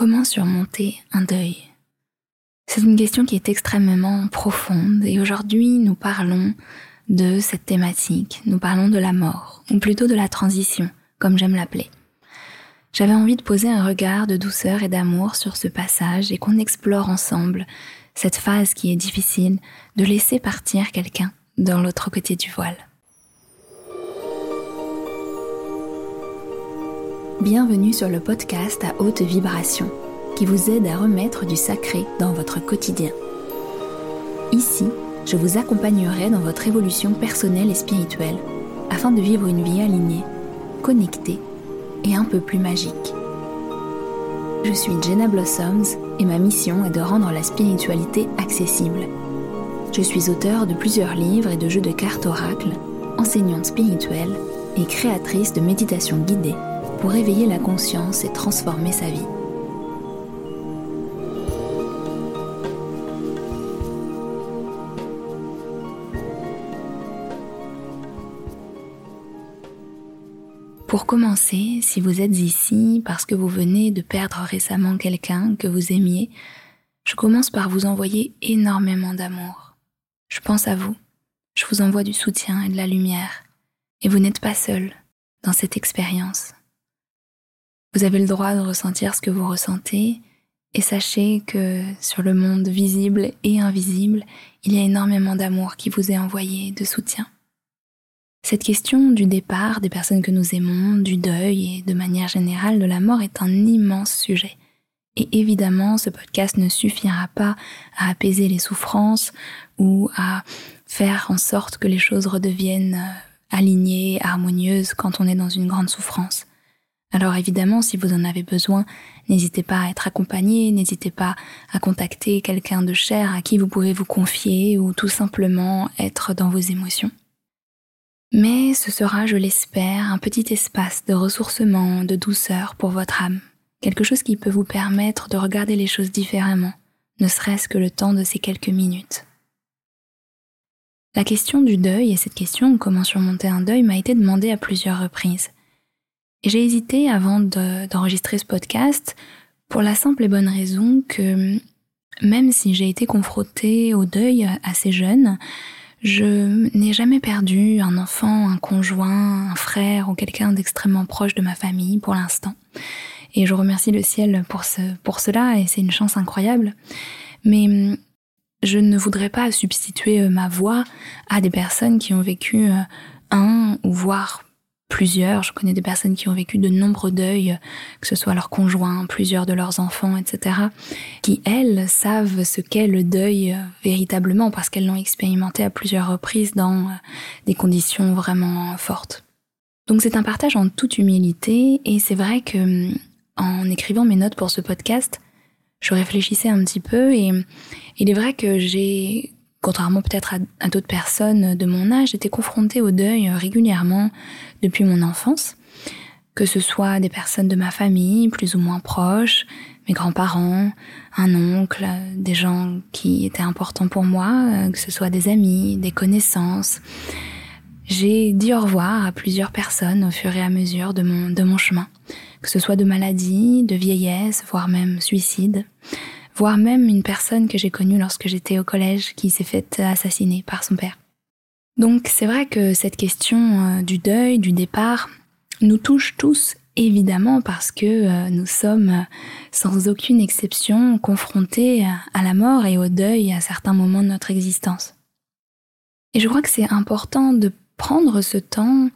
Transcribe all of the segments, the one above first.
Comment surmonter un deuil? C'est une question qui est extrêmement profonde et aujourd'hui nous parlons de cette thématique, nous parlons de la mort, ou plutôt de la transition, comme j'aime l'appeler. J'avais envie de poser un regard de douceur et d'amour sur ce passage et qu'on explore ensemble cette phase qui est difficile de laisser partir quelqu'un dans l'autre côté du voile. Bienvenue sur le podcast à haute vibration qui vous aide à remettre du sacré dans votre quotidien. Ici, je vous accompagnerai dans votre évolution personnelle et spirituelle afin de vivre une vie alignée, connectée et un peu plus magique. Je suis Jenna Blossoms et ma mission est de rendre la spiritualité accessible. Je suis auteur de plusieurs livres et de jeux de cartes oracles, enseignante spirituelle et créatrice de méditation guidée pour éveiller la conscience et transformer sa vie. Pour commencer, si vous êtes ici parce que vous venez de perdre récemment quelqu'un que vous aimiez, je commence par vous envoyer énormément d'amour. Je pense à vous, je vous envoie du soutien et de la lumière, et vous n'êtes pas seul dans cette expérience. Vous avez le droit de ressentir ce que vous ressentez et sachez que sur le monde visible et invisible, il y a énormément d'amour qui vous est envoyé, de soutien. Cette question du départ des personnes que nous aimons, du deuil et de manière générale de la mort est un immense sujet. Et évidemment, ce podcast ne suffira pas à apaiser les souffrances ou à faire en sorte que les choses redeviennent euh, alignées, harmonieuses quand on est dans une grande souffrance. Alors évidemment, si vous en avez besoin, n'hésitez pas à être accompagné, n'hésitez pas à contacter quelqu'un de cher à qui vous pouvez vous confier ou tout simplement être dans vos émotions. Mais ce sera, je l'espère, un petit espace de ressourcement, de douceur pour votre âme, quelque chose qui peut vous permettre de regarder les choses différemment, ne serait-ce que le temps de ces quelques minutes. La question du deuil et cette question comment surmonter un deuil m'a été demandée à plusieurs reprises. J'ai hésité avant d'enregistrer ce podcast pour la simple et bonne raison que même si j'ai été confrontée au deuil assez jeune, je n'ai jamais perdu un enfant, un conjoint, un frère ou quelqu'un d'extrêmement proche de ma famille pour l'instant. Et je remercie le ciel pour, pour cela et c'est une chance incroyable. Mais je ne voudrais pas substituer ma voix à des personnes qui ont vécu euh, un ou voire plusieurs. Je connais des personnes qui ont vécu de nombreux deuils, que ce soit leurs conjoints, plusieurs de leurs enfants, etc., qui, elles, savent ce qu'est le deuil euh, véritablement parce qu'elles l'ont expérimenté à plusieurs reprises dans euh, des conditions vraiment fortes. Donc c'est un partage en toute humilité et c'est vrai que hum, en écrivant mes notes pour ce podcast, je réfléchissais un petit peu et il est vrai que j'ai contrairement peut-être à, d'autres personnes de mon âge, j'étais confrontée au deuil régulièrement depuis mon enfance, que ce soit des personnes de ma famille, plus ou moins proches, mes grands-parents, un oncle, des gens qui étaient importants pour moi, que ce soit des amis, des connaissances. J'ai dit au revoir à plusieurs personnes au fur et à mesure de mon, de mon chemin, que ce soit de maladie, de vieillesse, voire même suicide voire même une personne que j'ai connue lorsque j'étais au collège qui s'est faite assassiner par son père. Donc c'est vrai que cette question euh, du deuil, du départ, nous touche tous évidemment parce que euh, nous sommes euh, sans aucune exception confrontés à la mort et au deuil à certains moments de notre existence. Et je crois que c'est important de prendre ce temps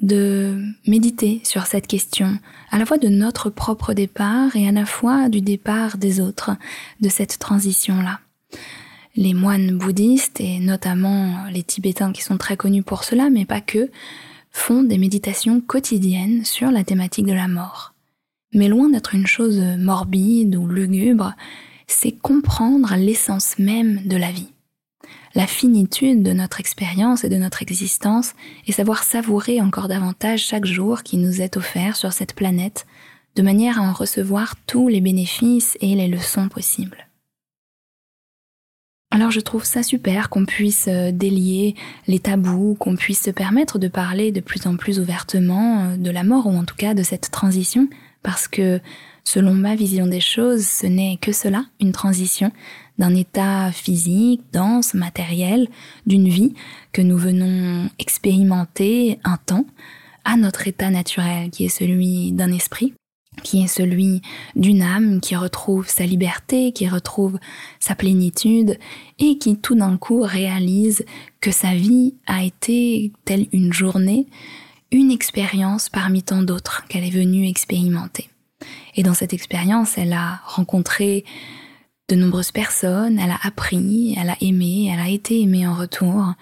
de méditer sur cette question, à la fois de notre propre départ et à la fois du départ des autres, de cette transition-là. Les moines bouddhistes, et notamment les Tibétains qui sont très connus pour cela, mais pas que, font des méditations quotidiennes sur la thématique de la mort. Mais loin d'être une chose morbide ou lugubre, c'est comprendre l'essence même de la vie la finitude de notre expérience et de notre existence et savoir savourer encore davantage chaque jour qui nous est offert sur cette planète de manière à en recevoir tous les bénéfices et les leçons possibles. Alors je trouve ça super qu'on puisse euh, délier les tabous, qu'on puisse se permettre de parler de plus en plus ouvertement euh, de la mort ou en tout cas de cette transition parce que selon ma vision des choses, ce n'est que cela, une transition d'un état physique, dense, matériel, d'une vie que nous venons expérimenter un temps, à notre état naturel qui est celui d'un esprit, qui est celui d'une âme qui retrouve sa liberté, qui retrouve sa plénitude et qui tout d'un coup réalise que sa vie a été telle une journée, une expérience parmi tant d'autres qu'elle est venue expérimenter. Et dans cette expérience, elle a rencontré de nombreuses personnes, elle a appris, elle a aimé, elle a été aimée en retour,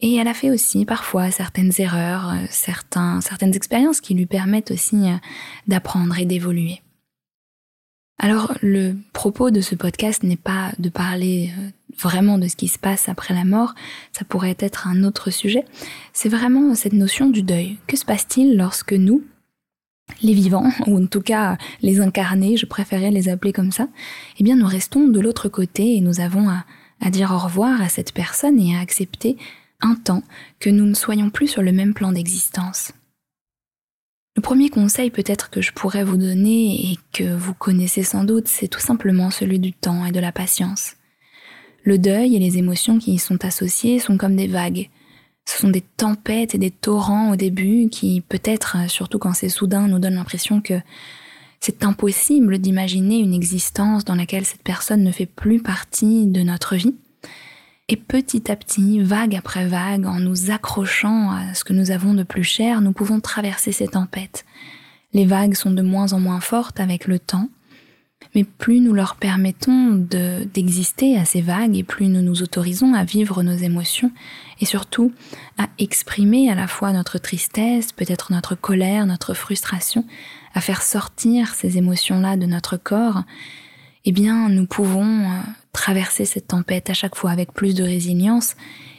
et elle a fait aussi parfois certaines erreurs, euh, certaines expériences qui lui permettent aussi euh, d'apprendre et d'évoluer. Alors le propos de ce podcast n'est pas de parler euh, vraiment de ce qui se passe après la mort, ça pourrait être un autre sujet, c'est vraiment cette notion du deuil. Que se passe-t-il lorsque nous, les vivants, ou en tout cas les incarnés, je préférais les appeler comme ça, eh bien nous restons de l'autre côté et nous avons à, à dire au revoir à cette personne et à accepter un temps que nous ne soyons plus sur le même plan d'existence. Le premier conseil peut-être que je pourrais vous donner et que vous connaissez sans doute, c'est tout simplement celui du temps et de la patience. Le deuil et les émotions qui y sont associées sont comme des vagues. Ce sont des tempêtes et des torrents au début qui, peut-être, surtout quand c'est soudain, nous donnent l'impression que c'est impossible d'imaginer une existence dans laquelle cette personne ne fait plus partie de notre vie. Et petit à petit, vague après vague, en nous accrochant à ce que nous avons de plus cher, nous pouvons traverser ces tempêtes. Les vagues sont de moins en moins fortes avec le temps, mais plus nous leur permettons d'exister à ces vagues et plus nous nous autorisons à vivre nos émotions et surtout à exprimer à la fois notre tristesse, peut-être notre colère, notre frustration, à faire sortir ces émotions-là de notre corps, eh bien nous pouvons euh, traverser cette tempête à chaque fois avec plus de résilience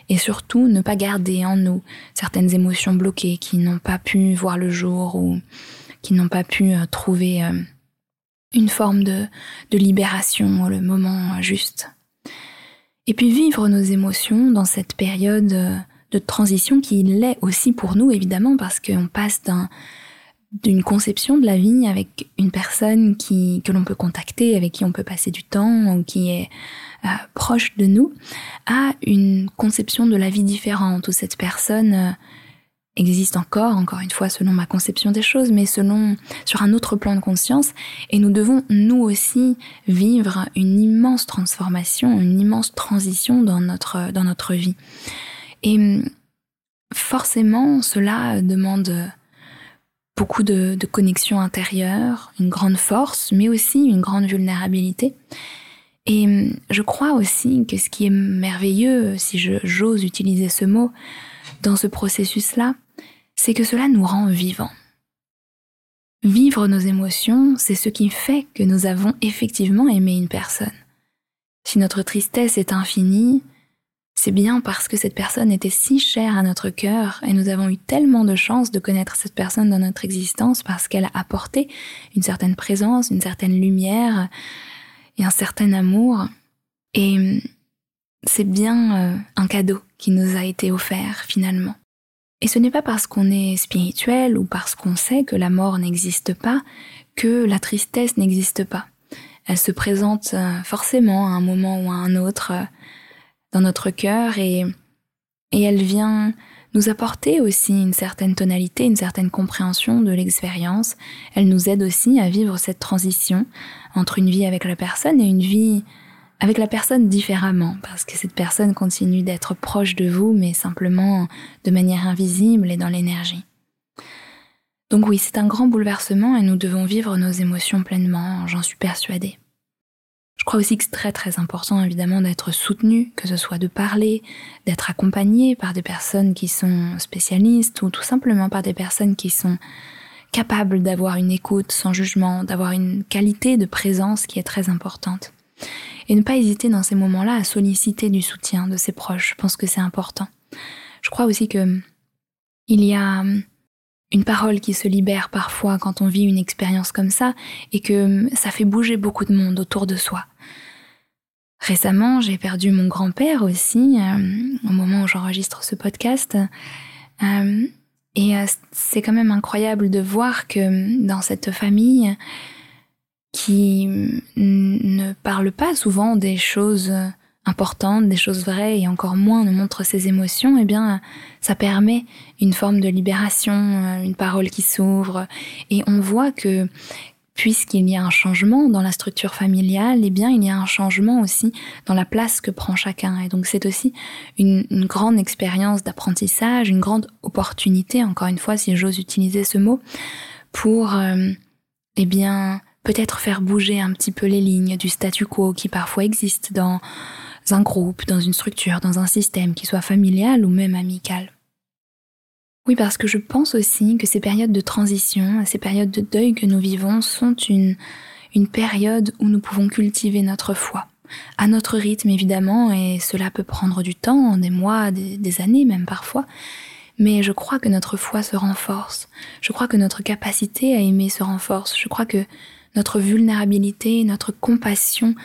et surtout ne pas garder en nous certaines émotions bloquées qui n'ont pas pu voir le jour ou qui n'ont pas pu euh, trouver euh, une forme de, de libération le moment juste. Et puis vivre nos émotions dans cette période euh, de transition qui l'est aussi pour nous évidemment parce qu'on passe d'un d'une conception de la vie avec une personne que l'on peut contacter, avec qui on peut passer du temps, ou qui est euh, proche de nous, à une conception de la vie différente, où cette personne euh, existe encore, encore une fois selon ma conception des choses, mais selon sur un autre plan de conscience, et nous devons nous aussi vivre une immense transformation, une immense transition dans notre dans notre vie. Et forcément, cela demande beaucoup de, de connexion intérieure, une grande force, mais aussi une grande vulnérabilité. Et je crois aussi que ce qui est merveilleux, si j'ose utiliser ce mot, dans ce processus-là, c'est que cela nous rend vivants. Vivre nos émotions, c'est ce qui fait que nous avons effectivement aimé une personne. Si notre tristesse est infinie, c'est bien parce que cette personne était si chère à notre cœur et nous avons eu tellement de chance de connaître cette personne dans notre existence parce qu'elle a apporté une certaine présence, une certaine lumière et un certain amour. Et c'est bien euh, un cadeau qui nous a été offert finalement. Et ce n'est pas parce qu'on est spirituel ou parce qu'on sait que la mort n'existe pas que la tristesse n'existe pas. Elle se présente euh, forcément à un moment ou à un autre dans notre cœur et, et elle vient nous apporter aussi une certaine tonalité, une certaine compréhension de l'expérience. Elle nous aide aussi à vivre cette transition entre une vie avec la personne et une vie avec la personne différemment, parce que cette personne continue d'être proche de vous, mais simplement de manière invisible et dans l'énergie. Donc oui, c'est un grand bouleversement et nous devons vivre nos émotions pleinement, j'en suis persuadée. Je crois aussi que c'est très très important évidemment d'être soutenu, que ce soit de parler, d'être accompagné par des personnes qui sont spécialistes ou tout simplement par des personnes qui sont capables d'avoir une écoute sans jugement, d'avoir une qualité de présence qui est très importante. Et ne pas hésiter dans ces moments-là à solliciter du soutien de ses proches. Je pense que c'est important. Je crois aussi que il y a une parole qui se libère parfois quand on vit une expérience comme ça et que hum, ça fait bouger beaucoup de monde autour de soi. Récemment, j'ai perdu mon grand-père aussi euh, au moment où j'enregistre ce podcast. Et euh, c'est quand même incroyable de voir que hum, dans cette famille, qui ne parle pas souvent des choses importantes, des choses vraies et encore moins ne montre ses émotions, eh bien, ça permet une forme de libération, euh, une parole qui s'ouvre et on voit que puisqu'il y a un changement dans la structure familiale, eh bien, il y a un changement aussi dans la place que prend chacun. Et donc, c'est aussi une, grande expérience d'apprentissage, une grande opportunité, encore une fois, si j'ose utiliser ce mot, pour, euh, eh bien, peut-être faire bouger un petit peu les lignes du statu quo qui parfois existe dans un groupe, dans une structure, dans un système, qui soit familial ou même amical. Oui, parce que je pense aussi que ces périodes de transition, ces périodes de deuil que nous vivons sont une, une période où nous pouvons cultiver notre foi. À notre rythme, évidemment, et cela peut prendre du temps, des mois, des, des années même parfois, mais je crois que notre foi se renforce. Je crois que notre capacité à aimer se renforce. Je crois que notre vulnérabilité, notre compassion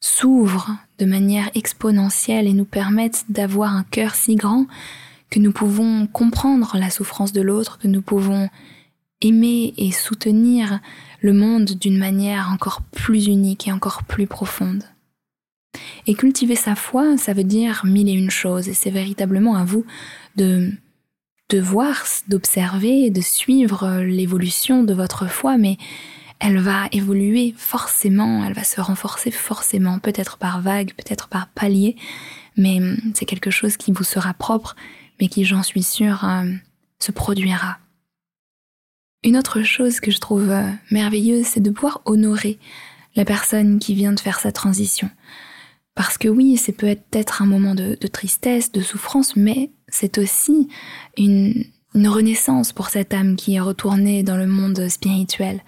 s'ouvrent de manière exponentielle et nous permettent d'avoir un cœur si grand que nous pouvons comprendre la souffrance de l'autre, que nous pouvons aimer et soutenir le monde d'une manière encore plus unique et encore plus profonde. Et cultiver sa foi, ça veut dire mille et une choses, et c'est véritablement à vous de, de voir, d'observer, de suivre l'évolution de votre foi, mais elle va évoluer forcément, elle va se renforcer forcément, peut-être par vague, peut-être par palier, mais c'est quelque chose qui vous sera propre mais qui, j'en suis sûre, euh, se produira. Une autre chose que je trouve euh, merveilleuse, c'est de pouvoir honorer la personne qui vient de faire sa transition. Parce que oui, c'est peut être un moment de, tristesse, de souffrance, mais c'est aussi une, une renaissance pour cette âme qui est retournée dans le monde spirituel,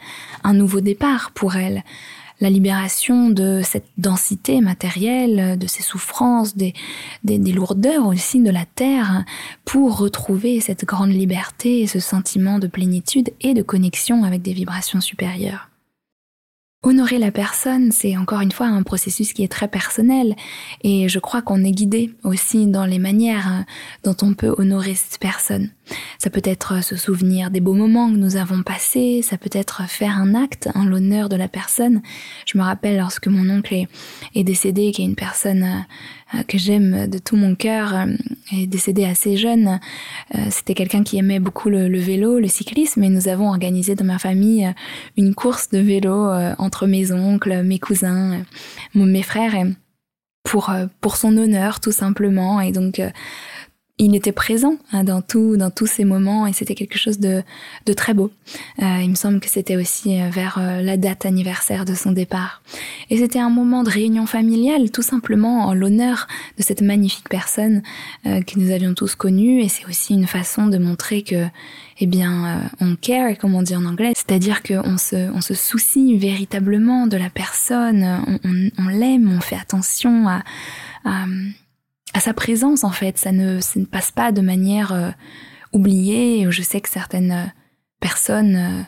un nouveau départ pour elle, la libération de cette densité matérielle, de ces souffrances, des, des, lourdeurs aussi de la terre, pour retrouver cette grande liberté ce sentiment de plénitude et de connexion avec des vibrations supérieures. Honorer la personne, c'est encore une fois un processus qui est très personnel et je crois qu'on est guidé aussi dans les manières hein, dont on peut honorer cette personne. Ça peut être se souvenir des beaux moments que nous avons passés, ça peut être faire un acte en l'honneur de la personne. Je me rappelle lorsque mon oncle est, décédé, qui est une personne euh, que j'aime de tout mon cœur, euh, est décédé assez jeune. Euh, c'était quelqu'un qui aimait beaucoup le, vélo, le cyclisme, et nous avons organisé dans ma famille une course de vélo entre mes oncles, mes cousins, mes frères, pour pour son honneur tout simplement. Et donc il était présent hein, dans tout, dans tous ces moments et c'était quelque chose de, de très beau. Euh, il me semble que c'était aussi euh, vers euh, la date anniversaire de son départ. Et c'était un moment de réunion familiale, tout simplement en l'honneur de cette magnifique personne que nous avions tous connue. Et c'est aussi une façon de montrer que, eh bien, on care, comme on dit en anglais, c'est-à-dire qu'on se, on se soucie véritablement de la personne, on, on, on l'aime, on fait attention à, à à sa présence en fait. Ça ne, passe pas de manière euh, oubliée. Je sais que certaines euh, personnes euh,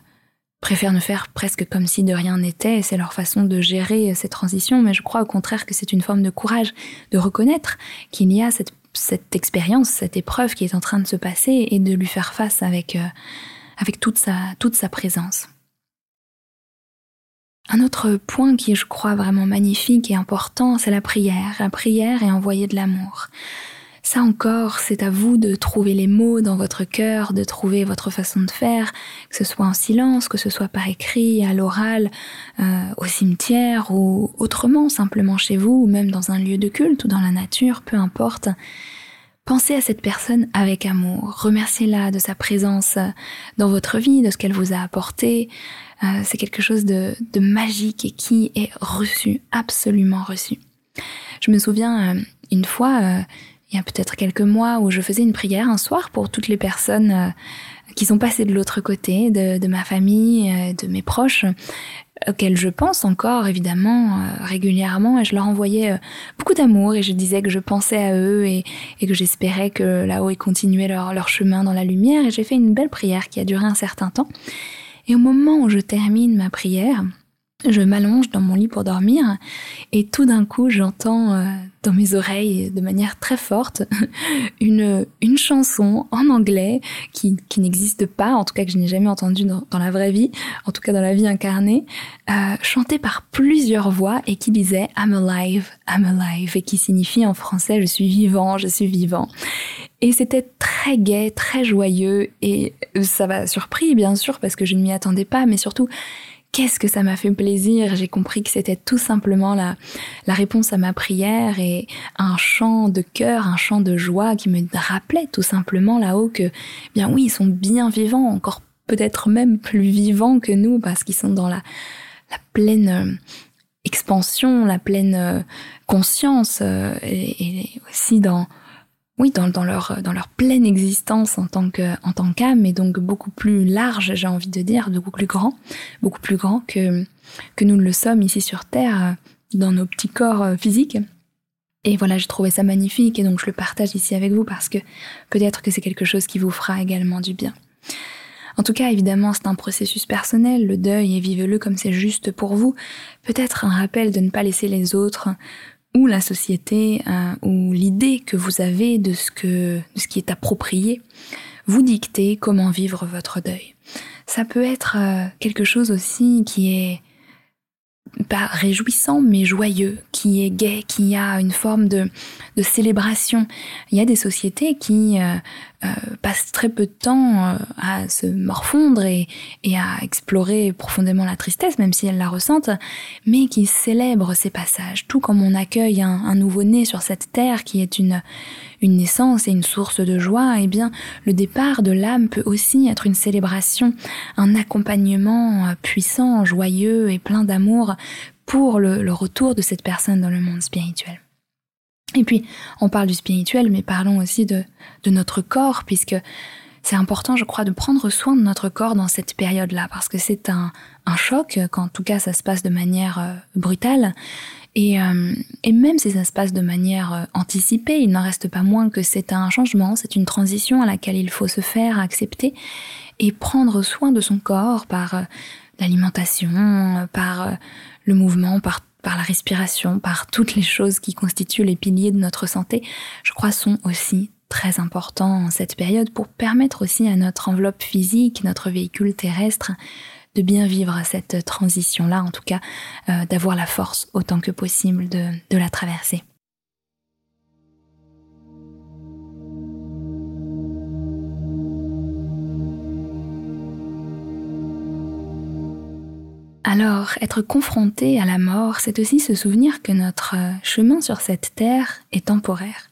préfèrent ne faire presque comme si de rien n'était. C'est leur façon de gérer ces transitions. Mais je crois au contraire que c'est une forme de courage de reconnaître qu'il y a cette, cette expérience, cette épreuve qui est en train de se passer et de lui faire face avec, avec toute sa, toute sa présence. Un autre point qui je crois, vraiment magnifique et important, c'est la prière. La prière est envoyer de l'amour. Ça encore, c'est à vous de trouver les mots dans votre cœur, de trouver votre façon de faire, que ce soit en silence, que ce soit par écrit, à l'oral, euh, au cimetière ou autrement, simplement chez vous, ou même dans un lieu de culte ou dans la nature, peu importe. Pensez à cette personne avec amour, remerciez-la de sa présence dans votre vie, de ce qu'elle vous a apporté, euh, c'est quelque chose de, magique et qui est reçu, absolument reçu. Je me souviens euh, une fois, euh, il y a peut-être quelques mois, où je faisais une prière un soir pour toutes les personnes qui sont passées de l'autre côté, de, ma famille, de mes proches, auxquels je pense encore évidemment régulièrement, et je leur envoyais beaucoup d'amour et je disais que je pensais à eux et, que j'espérais que là-haut ils continuaient leur, leur chemin dans la lumière. Et j'ai fait une belle prière qui a duré un certain temps. Et au moment où je termine ma prière, je m'allonge dans mon lit pour dormir et tout d'un coup j'entends euh, dans mes oreilles de manière très forte une, une chanson en anglais qui, qui n'existe pas, en tout cas que je n'ai jamais entendue dans, dans, la vraie vie, en tout cas dans la vie incarnée, euh, chantée par plusieurs voix et qui disait I'm alive, I'm alive et qui signifie en français je suis vivant, je suis vivant. Et c'était très gai, très joyeux et ça m'a surpris bien sûr parce que je ne m'y attendais pas, mais surtout qu'est-ce que ça m'a fait plaisir? J'ai compris que c'était tout simplement la, réponse à ma prière et un chant de cœur, un chant de joie qui me rappelait tout simplement là-haut que, bien oui, ils sont bien vivants, encore peut-être même plus vivants que nous parce qu'ils sont dans la, pleine euh, expansion, la pleine euh, conscience euh, et aussi dans oui, dans, leur, pleine existence en tant que en tant qu'âme, et donc beaucoup plus large, j'ai envie de dire, beaucoup plus grand, beaucoup plus grand que, que nous ne le sommes ici sur Terre, dans nos petits corps euh, physiques. Et voilà, j'ai trouvé ça magnifique, et donc je le partage ici avec vous parce que peut-être que c'est quelque chose qui vous fera également du bien. En tout cas, évidemment, c'est un processus personnel, le deuil, et vivez-le comme c'est juste pour vous. Peut-être un rappel de ne pas laisser les autres ou la société euh, ou l'idée que vous avez de ce que de ce qui est approprié vous dicter comment vivre votre deuil. Ça peut être euh, quelque chose aussi qui est pas réjouissant mais joyeux, qui est gai, qui a une forme de, de célébration. Il y a des sociétés qui euh, euh, passent très peu de temps euh, à se morfondre et, et, à explorer profondément la tristesse, même si elles la ressentent, mais qui célèbrent ces passages, tout comme on accueille un, un nouveau-né sur cette terre qui est une, une naissance et une source de joie, eh bien, le départ de l'âme peut aussi être une célébration, un accompagnement euh, puissant, joyeux et plein d'amour pour le, le retour de cette personne dans le monde spirituel. Et puis, on parle du spirituel, mais parlons aussi de, de notre corps, puisque c'est important, je crois, de prendre soin de notre corps dans cette période-là, parce que c'est un, un choc, qu'en tout cas ça se passe de manière euh, brutale, et, euh, et même si ça se passe de manière euh, anticipée, il n'en reste pas moins que c'est un changement, c'est une transition à laquelle il faut se faire accepter et prendre soin de son corps par euh, l'alimentation, par le mouvement, par par la respiration, par toutes les choses qui constituent les piliers de notre santé, je crois sont aussi très importants en cette période pour permettre aussi à notre enveloppe physique, notre véhicule terrestre, de bien vivre cette transition-là, en tout cas euh, d'avoir la force autant que possible de, de la traverser. Alors, être confronté à la mort, c'est aussi se souvenir que notre chemin sur cette terre est temporaire.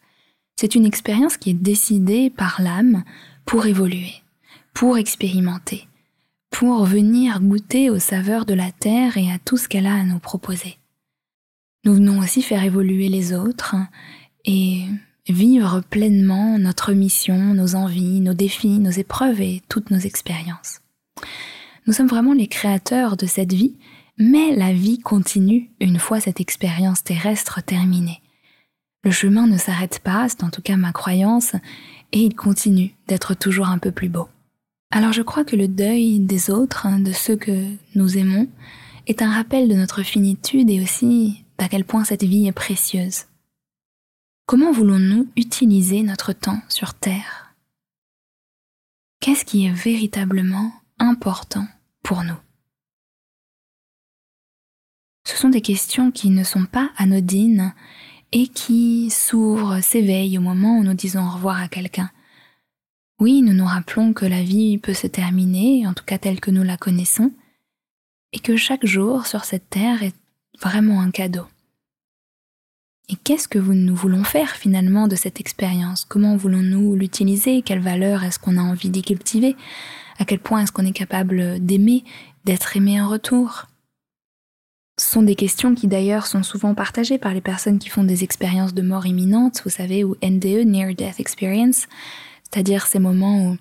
C'est une expérience qui est décidée par l'âme pour évoluer, pour expérimenter, pour venir goûter aux saveurs de la terre et à tout ce qu'elle a à nous proposer. Nous venons aussi faire évoluer les autres et vivre pleinement notre mission, nos envies, nos défis, nos épreuves et toutes nos expériences. Nous sommes vraiment les créateurs de cette vie, mais la vie continue une fois cette expérience terrestre terminée. Le chemin ne s'arrête pas, c'est en tout cas ma croyance, et il continue d'être toujours un peu plus beau. Alors je crois que le deuil des autres, hein, de ceux que nous aimons, est un rappel de notre finitude et aussi d'à quel point cette vie est précieuse. Comment voulons-nous utiliser notre temps sur Terre? Qu'est-ce qui est véritablement important pour nous? Ce sont des questions qui ne sont pas anodines et qui s'ouvrent, s'éveillent au moment où nous disons au revoir à quelqu'un. Oui, nous nous rappelons que la vie peut se terminer, en tout cas telle que nous la connaissons, et que chaque jour sur cette terre est vraiment un cadeau. Et qu'est-ce que nous voulons faire finalement de cette expérience? Comment voulons-nous l'utiliser? Quelle valeur est-ce qu'on a envie d'y cultiver? À quel point est-ce qu'on est capable d'aimer, d'être aimé en retour? Ce sont des questions qui d'ailleurs sont souvent partagées par les personnes qui font des expériences de mort imminente, vous savez, ou NDE, Near Death Experience, c'est-à-dire ces moments où,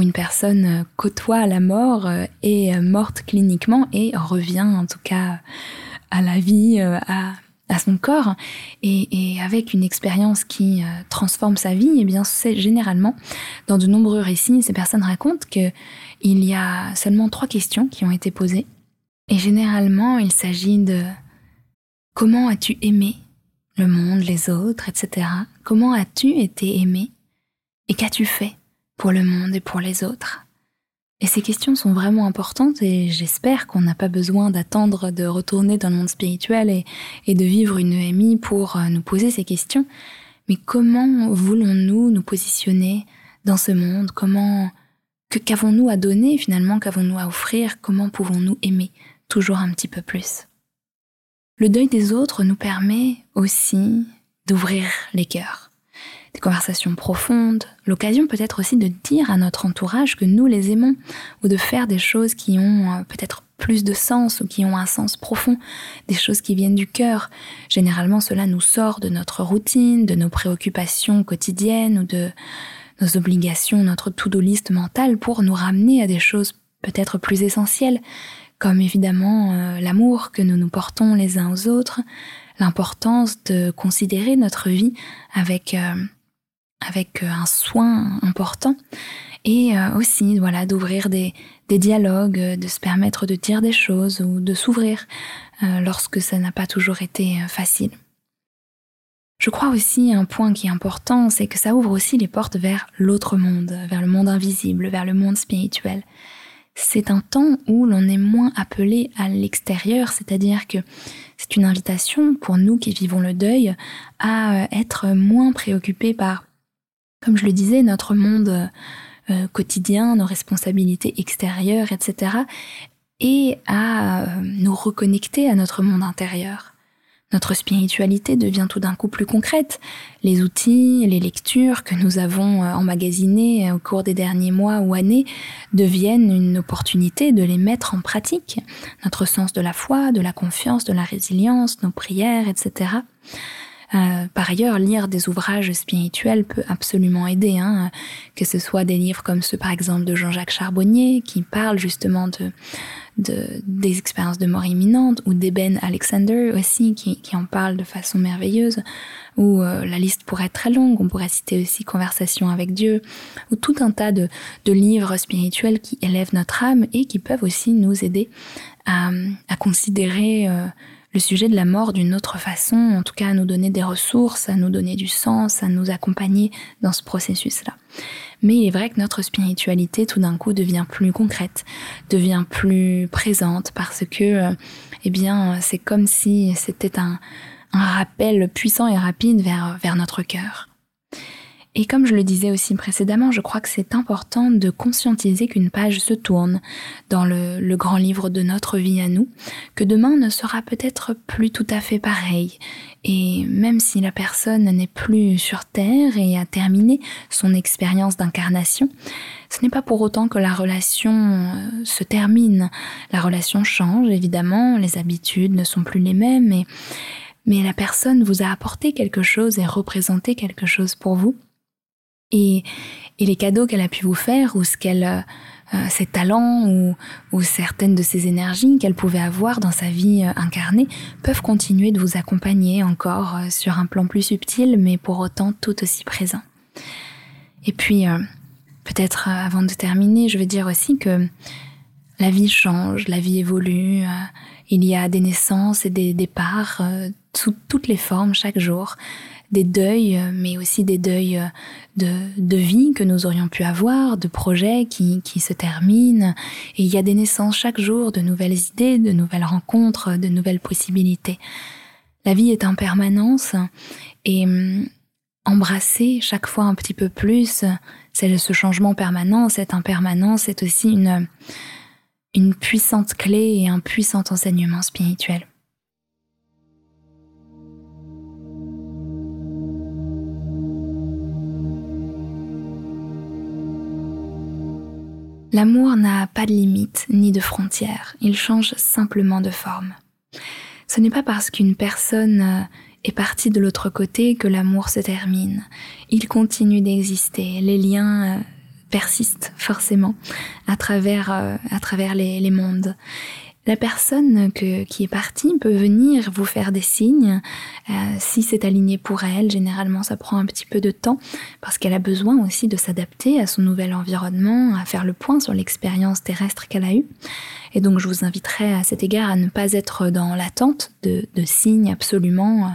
une personne euh, côtoie la mort, euh, est euh, morte cliniquement et revient en tout cas à la vie, à, son corps, et, et avec une expérience qui transforme sa vie, et eh bien c'est généralement dans de nombreux récits, ces personnes racontent que il y a seulement trois questions qui ont été posées Et généralement, il s'agit de comment as-tu aimé le monde, les autres, etc. Comment as-tu été aimé et qu'as-tu fait pour le monde et pour les autres? Et ces questions sont vraiment importantes et j'espère qu'on n'a pas besoin d'attendre de retourner dans le monde spirituel et, de vivre une EMI pour euh, nous poser ces questions. Mais comment voulons-nous nous positionner dans ce monde? Comment que qu'avons-nous à donner finalement? Qu'avons-nous à offrir? Comment pouvons-nous aimer toujours un petit peu plus? Le deuil des autres nous permet aussi d'ouvrir les cœurs. Des conversations profondes, l'occasion peut-être aussi de dire à notre entourage que nous les aimons, ou de faire des choses qui ont euh, peut-être plus de sens ou qui ont un sens profond, des choses qui viennent du cœur. Généralement, cela nous sort de notre routine, de nos préoccupations quotidiennes ou de nos obligations, notre to-do list mentale pour nous ramener à des choses peut-être plus essentielles, comme évidemment euh, l'amour que nous nous portons les uns aux autres, l'importance de considérer notre vie avec euh, avec euh, un soin important et aussi voilà d'ouvrir des, des dialogues, de se permettre de dire des choses ou de s'ouvrir lorsque ça n'a pas toujours été facile. Je crois aussi un point qui est important, c'est que ça ouvre aussi les portes vers l'autre monde, vers le monde invisible, vers le monde spirituel. C'est un temps où l'on est moins appelé à l'extérieur, c'est-à-dire que c'est une invitation pour nous qui vivons le deuil à être moins préoccupés par, comme je le disais, notre monde euh, quotidien, nos responsabilités extérieures, etc., et à euh, nous reconnecter à notre monde intérieur. Notre spiritualité devient tout d'un coup plus concrète. Les outils, les lectures que nous avons euh, emmagasinées au cours des derniers mois ou années deviennent une opportunité de les mettre en pratique. Notre sens de la foi, de la confiance, de la résilience, nos prières, etc. Euh, par ailleurs, lire des ouvrages spirituels peut absolument aider, hein, que ce soit des livres comme ceux par exemple de Jean-Jacques Charbonnier qui parlent justement de des expériences de mort imminente, ou d'Eben Alexander aussi, qui, qui, en parle de façon merveilleuse, ou euh, la liste pourrait être très longue, on pourrait citer aussi Conversation avec Dieu, ou tout un tas de, de livres spirituels qui élèvent notre âme et qui peuvent aussi nous aider à, à considérer euh, le sujet de la mort d'une autre façon, en tout cas à nous donner des ressources, à nous donner du sens, à nous accompagner dans ce processus-là. Mais il est vrai que notre spiritualité tout d'un coup devient plus concrète, devient plus présente parce que, euh, eh bien, c'est comme si c'était un, un rappel puissant et rapide vers, vers notre cœur. Et comme je le disais aussi précédemment, je crois que c'est important de conscientiser qu'une page se tourne dans le, grand livre de notre vie à nous, que demain ne sera peut-être plus tout à fait pareil. Et même si la personne n'est plus sur Terre et a terminé son expérience d'incarnation, ce n'est pas pour autant que la relation euh, se termine. La relation change, évidemment, les habitudes ne sont plus les mêmes, mais la personne vous a apporté quelque chose et représenté quelque chose pour vous et, les cadeaux qu'elle a pu vous faire ou ce qu'elle euh, euh, ses talents ou, ou, certaines de ses énergies qu'elle pouvait avoir dans sa vie euh, incarnée peuvent continuer de vous accompagner encore sur un plan plus subtil mais pour autant tout aussi présent. Et puis peut-être avant de terminer, je veux dire aussi que la vie change, la vie évolue, il y a des naissances et des départs sous toutes les formes chaque jour des deuils, euh, mais aussi des deuils euh, de, de vie que nous aurions pu avoir, de projets qui, qui se terminent. Et il y a des naissances chaque jour, de nouvelles idées, de nouvelles rencontres, de nouvelles possibilités. La vie est en permanence et hum, embrasser chaque fois un petit peu plus c'est ce changement permanent, cette impermanence, c'est aussi une, une puissante clé et un puissant enseignement spirituel. L'amour n'a pas de limite ni de frontières, il change simplement de forme. Ce n'est pas parce qu'une personne euh, est partie de l'autre côté que l'amour se termine. Il continue d'exister, les liens euh, persistent forcément à travers, euh, à travers les, les mondes. La personne que, qui est partie peut venir vous faire des signes euh, si c'est aligné pour elle. Généralement, ça prend un petit peu de temps parce qu'elle a besoin aussi de s'adapter à son nouvel environnement, à faire le point sur l'expérience terrestre qu'elle a eue. Et donc je vous inviterai à cet égard à ne pas être dans l'attente de, signes absolument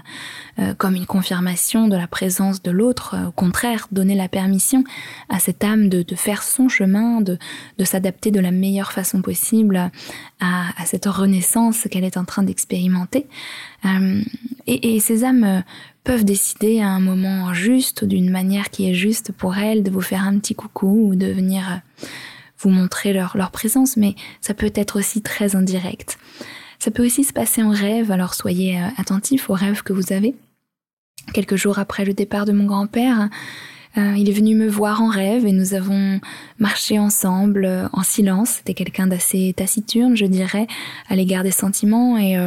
euh, comme une confirmation de la présence de l'autre. Au contraire, donner la permission à cette âme de, faire son chemin, de, s'adapter de la meilleure façon possible à, cette renaissance qu'elle est en train d'expérimenter. Euh, et, ces âmes peuvent décider à un moment juste, d'une manière qui est juste pour elles, de vous faire un petit coucou ou de venir vous montrer leur, leur présence, mais ça peut être aussi très indirect. Ça peut aussi se passer en rêve, alors soyez euh, attentifs aux rêves que vous avez. Quelques jours après le départ de mon grand-père, euh, il est venu me voir en rêve et nous avons marché ensemble euh, en silence. C'était quelqu'un d'assez taciturne, je dirais, à l'égard des sentiments et,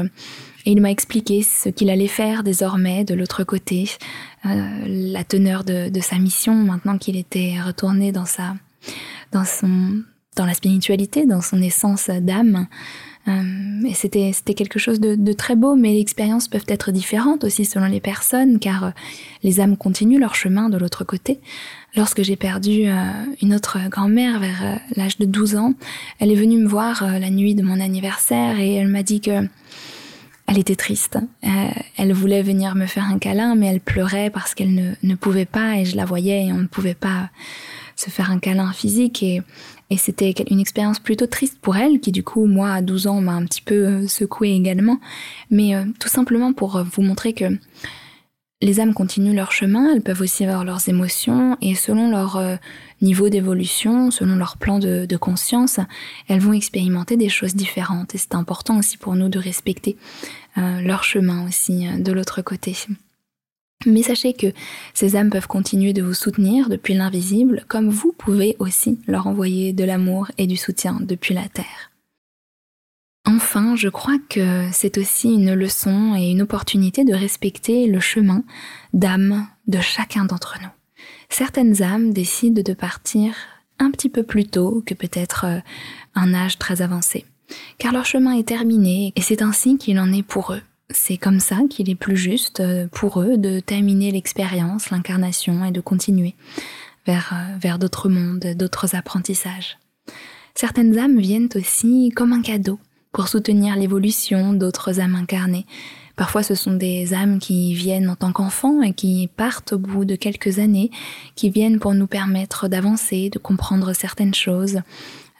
il m'a expliqué ce qu'il allait faire désormais de l'autre côté, la teneur de, sa mission maintenant qu'il était retourné dans sa dans son dans la spiritualité, dans son essence d'âme. Euh, et c'était c'était quelque chose de, de, très beau, mais les expériences peuvent être différentes aussi selon les personnes, car euh, les âmes continuent leur chemin de l'autre côté. Lorsque j'ai perdu euh, une autre grand-mère vers l'âge de 12 ans, elle est venue me voir la nuit de mon anniversaire et elle m'a dit que elle était triste. elle voulait venir me faire un câlin, mais elle pleurait parce qu'elle ne, ne pouvait pas et je la voyais et on ne pouvait pas se faire un câlin physique et, et c'était une expérience plutôt triste pour elle, qui du coup, moi, à 12 ans, m'a un petit peu euh, secouée également. Mais euh, tout simplement pour euh, vous montrer que les âmes continuent leur chemin, elles peuvent aussi avoir leurs émotions, et selon leur niveau d'évolution, selon leur plan de, conscience, elles vont expérimenter des choses différentes. Et c'est important aussi pour nous de respecter leur chemin aussi de l'autre côté. Mais sachez que ces âmes peuvent continuer de vous soutenir depuis l'invisible, comme vous pouvez aussi leur envoyer de l'amour et du soutien depuis la Terre. Enfin, je crois que c'est aussi une leçon et une opportunité de respecter le chemin d'âme de chacun d'entre nous. Certaines âmes décident de partir un petit peu plus tôt que peut-être euh, un âge très avancé, car leur chemin est terminé et c'est ainsi qu'il en est pour eux. C'est comme ça qu'il est plus juste euh, pour eux de terminer l'expérience, l'incarnation et de continuer vers, euh, vers d'autres mondes, d'autres apprentissages. Certaines âmes viennent aussi comme un cadeau pour soutenir l'évolution d'autres âmes incarnées. Parfois ce sont des âmes qui viennent en tant qu'enfants et qui partent au bout de quelques années, qui viennent pour nous permettre d'avancer, de comprendre certaines choses,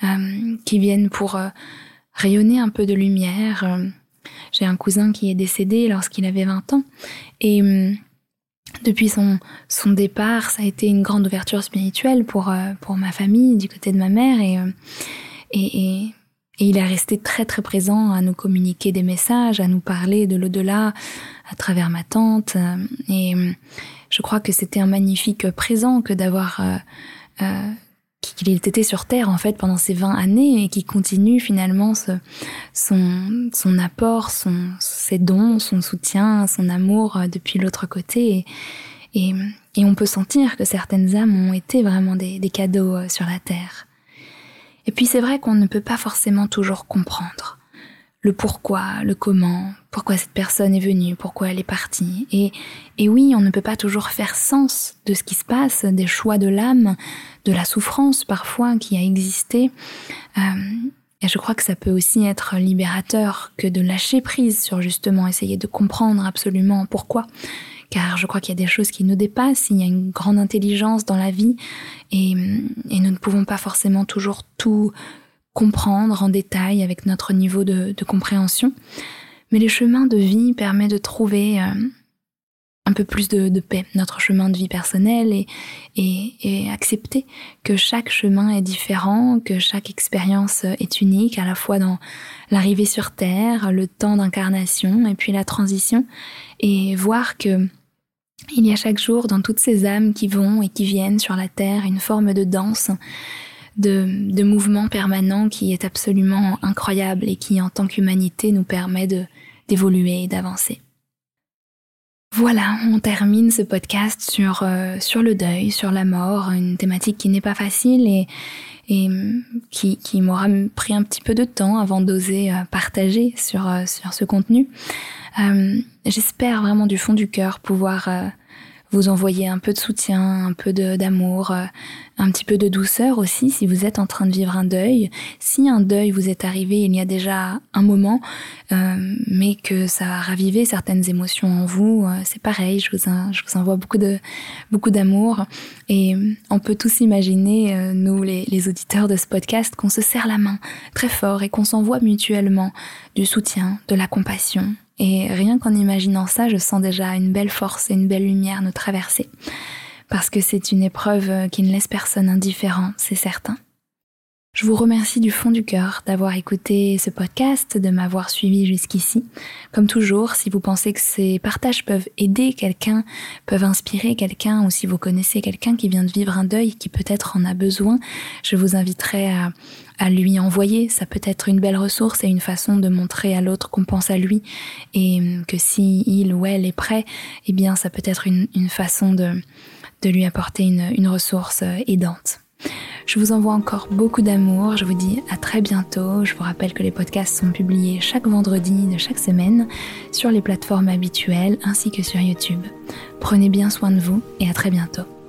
euh, qui viennent pour rayonner un peu de lumière, j'ai un cousin qui est décédé lorsqu'il avait 20 ans. Et hum, depuis son, départ, ça a été une grande ouverture spirituelle pour, euh, pour ma famille du côté de ma mère. Et, euh, et, et, et il est resté très très présent à nous communiquer des messages, à nous parler de l'au-delà à travers ma tante. Et hum, je crois que c'était un magnifique présent que d'avoir euh, qu'il était sur Terre en fait pendant ces 20 années et qui continue finalement son, son apport, son, ses dons, son soutien, son amour euh, depuis l'autre côté. Et, et, et, on peut sentir que certaines âmes ont été vraiment des, des cadeaux euh, sur la Terre. Et puis c'est vrai qu'on ne peut pas forcément toujours comprendre le pourquoi, le comment, pourquoi cette personne est venue, pourquoi elle est partie. Et, et oui, on ne peut pas toujours faire sens de ce qui se passe, des choix de l'âme, de la souffrance parfois qui a existé. Euh, et je crois que ça peut aussi être libérateur que de lâcher prise sur justement essayer de comprendre absolument pourquoi. Car je crois qu'il y a des choses qui nous dépassent, il y a une grande intelligence dans la vie et, et nous ne pouvons pas forcément toujours tout comprendre en détail avec notre niveau de, de compréhension. Mais les chemins de vie permettent de trouver euh, un peu plus de, paix, notre chemin de vie personnel et, et, et, accepter que chaque chemin est différent, que chaque expérience est unique, à la fois dans l'arrivée sur Terre, le temps d'incarnation et puis la transition, et voir que il y a chaque jour dans toutes ces âmes qui vont et qui viennent sur la Terre une forme de danse de, de mouvement permanent qui est absolument incroyable et qui, en tant qu'humanité, nous permet de d'évoluer et d'avancer. Voilà, on termine ce podcast sur euh, sur le deuil, sur la mort, une thématique qui n'est pas facile et et qui, qui m'aura pris un petit peu de temps avant d'oser euh, partager sur euh, sur ce contenu. Euh, J'espère vraiment du fond du cœur pouvoir vous envoyer un peu de soutien, un peu d'amour, euh, un petit peu de douceur aussi si vous êtes en train de vivre un deuil. Si un deuil vous est arrivé il y a déjà un moment, euh, mais que ça a ravivé certaines émotions en vous, euh, c'est pareil, je vous, envoie beaucoup beaucoup d'amour. Et on peut tous imaginer, nous les, les auditeurs de ce podcast, qu'on se serre la main très fort et qu'on s'envoie mutuellement du soutien, de la compassion, et rien qu'en imaginant ça, je sens déjà une belle force et une belle lumière nous traverser. Parce que c'est une épreuve qui ne laisse personne indifférent, c'est certain. Je vous remercie du fond du cœur d'avoir écouté ce podcast, de m'avoir suivi jusqu'ici. Comme toujours, si vous pensez que ces partages peuvent aider quelqu'un, peuvent inspirer quelqu'un, ou si vous connaissez quelqu'un qui vient de vivre un deuil, qui peut-être en a besoin, je vous inviterai à, à lui envoyer. Ça peut être une belle ressource et une façon de montrer à l'autre qu'on pense à lui et que si il ou elle est prêt, eh bien, ça peut être une, façon de, de lui apporter une, une ressource aidante. Je vous envoie encore beaucoup d'amour, je vous dis à très bientôt. Je vous rappelle que les podcasts sont publiés chaque vendredi de chaque semaine sur les plateformes habituelles ainsi que sur YouTube. Prenez bien soin de vous et à très bientôt.